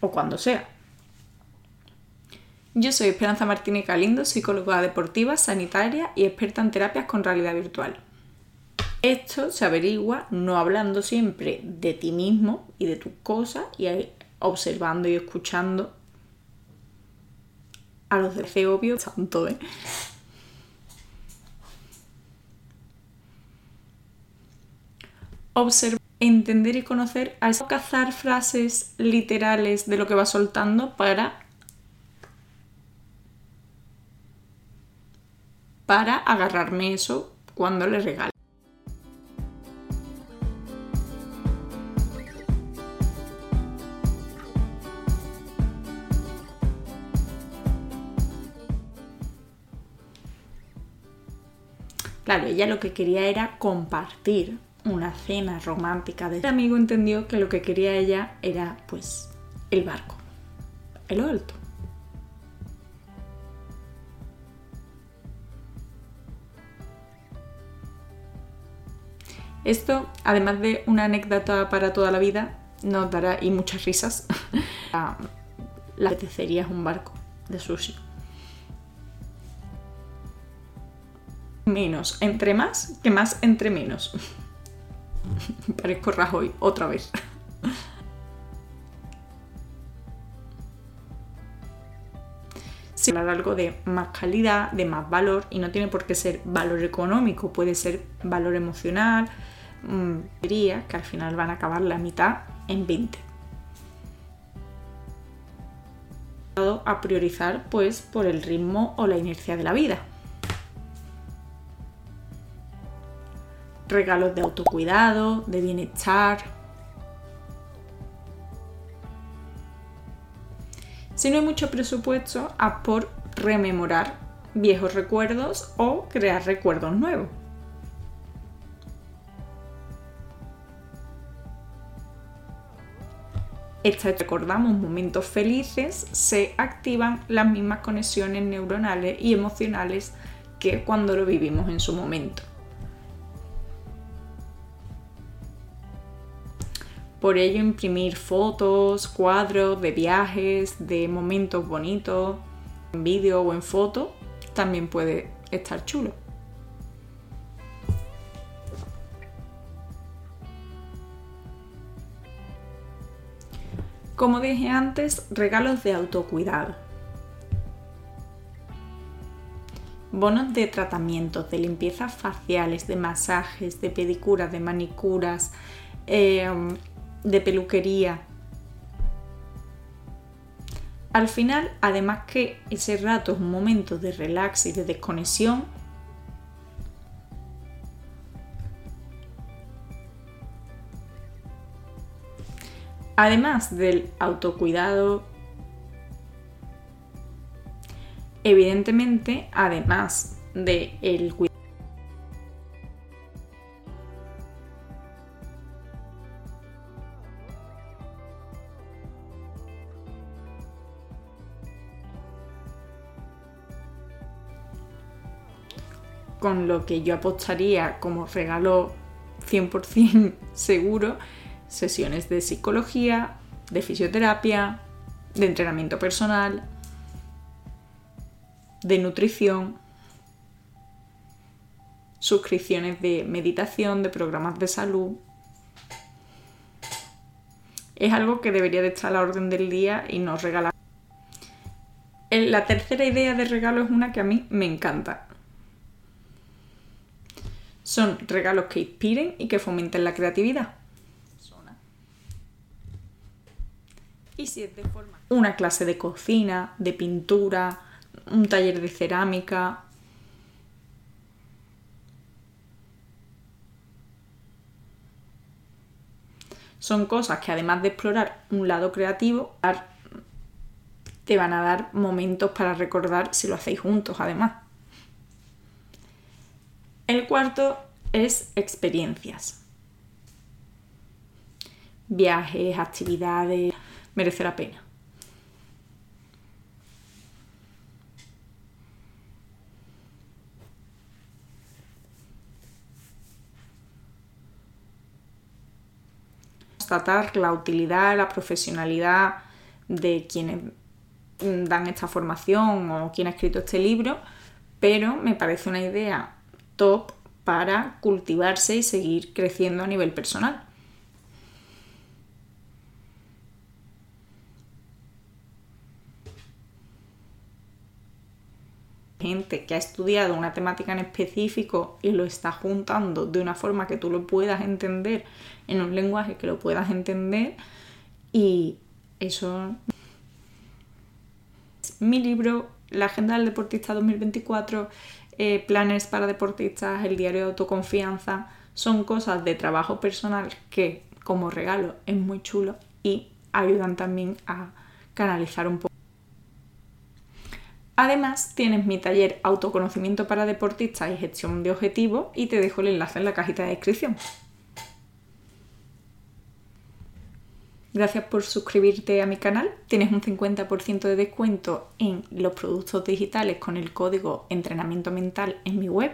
O cuando sea. Yo soy Esperanza Martínez Galindo, psicóloga deportiva, sanitaria y experta en terapias con realidad virtual. Esto se averigua no hablando siempre de ti mismo y de tus cosas y observando y escuchando a los de fe obvio tanto, ¿eh? Entender y conocer a cazar frases literales de lo que va soltando para para agarrarme eso cuando le regalo. Claro, ella lo que quería era compartir una cena romántica. De... Amigo entendió que lo que quería ella era, pues, el barco, el alto. Esto, además de una anécdota para toda la vida, nos dará y muchas risas. la apetecería es un barco de sushi. Menos entre más que más entre menos. Parezco Rajoy otra vez. Si hablar algo de más calidad, de más valor, y no tiene por qué ser valor económico, puede ser valor emocional, diría que al final van a acabar la mitad en 20. A priorizar pues por el ritmo o la inercia de la vida. Regalos de autocuidado, de bienestar. Si no hay mucho presupuesto, a por rememorar viejos recuerdos o crear recuerdos nuevos. esta recordamos momentos felices, se activan las mismas conexiones neuronales y emocionales que cuando lo vivimos en su momento. Por ello, imprimir fotos, cuadros de viajes, de momentos bonitos, en vídeo o en foto, también puede estar chulo. Como dije antes, regalos de autocuidado. Bonos de tratamientos, de limpiezas faciales, de masajes, de pedicuras, de manicuras, em, de peluquería. Al final, además que ese rato es un momento de relax y de desconexión, Además del autocuidado, evidentemente, además del el cuidado con lo que yo apostaría como regalo 100% seguro sesiones de psicología, de fisioterapia, de entrenamiento personal, de nutrición, suscripciones de meditación, de programas de salud. Es algo que debería de estar a la orden del día y no regalar. La tercera idea de regalo es una que a mí me encanta. Son regalos que inspiren y que fomenten la creatividad. Y si es de forma. Una clase de cocina, de pintura, un taller de cerámica. Son cosas que además de explorar un lado creativo, te van a dar momentos para recordar si lo hacéis juntos además. El cuarto es experiencias. Viajes, actividades, merece la pena. Constatar la utilidad, la profesionalidad de quienes dan esta formación o quien ha escrito este libro, pero me parece una idea top para cultivarse y seguir creciendo a nivel personal. gente que ha estudiado una temática en específico y lo está juntando de una forma que tú lo puedas entender en un lenguaje que lo puedas entender y eso mi libro La Agenda del Deportista 2024 eh, planes para deportistas, el diario de autoconfianza, son cosas de trabajo personal que como regalo es muy chulo y ayudan también a canalizar un poco. Además, tienes mi taller Autoconocimiento para deportistas y gestión de objetivos y te dejo el enlace en la cajita de descripción. Gracias por suscribirte a mi canal. Tienes un 50% de descuento en los productos digitales con el código entrenamiento mental en mi web.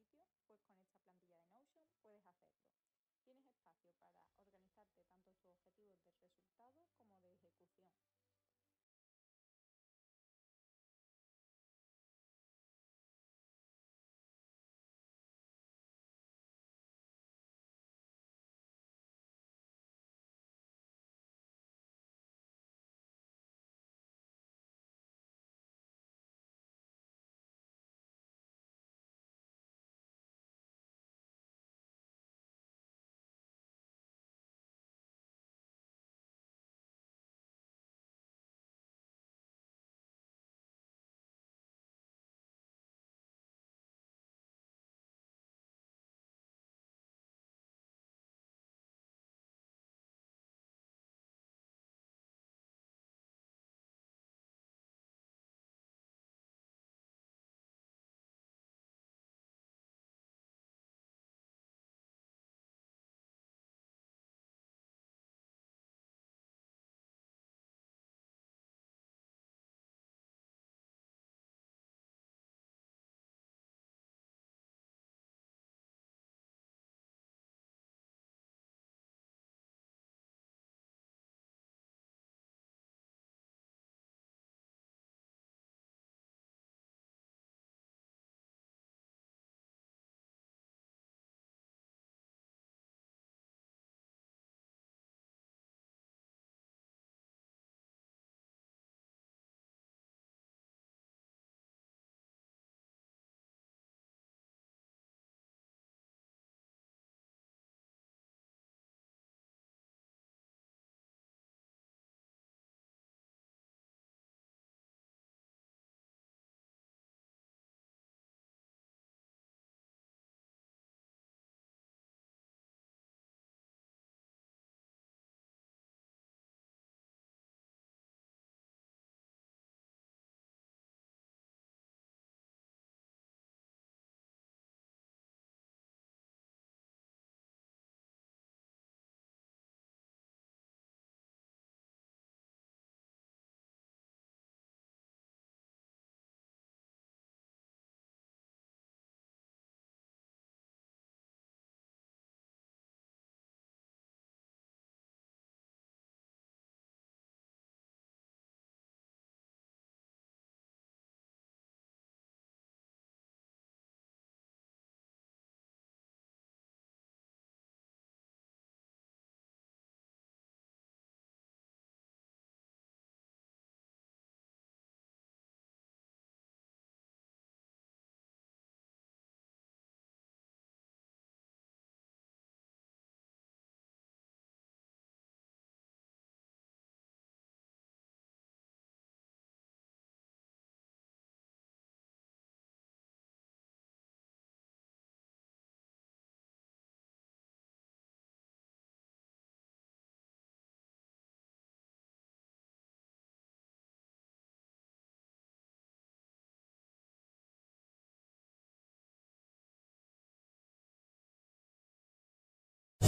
Pues con esta plantilla de Notion puedes hacerlo. Tienes espacio para organizarte tanto tus objetivos de resultado como de ejecución.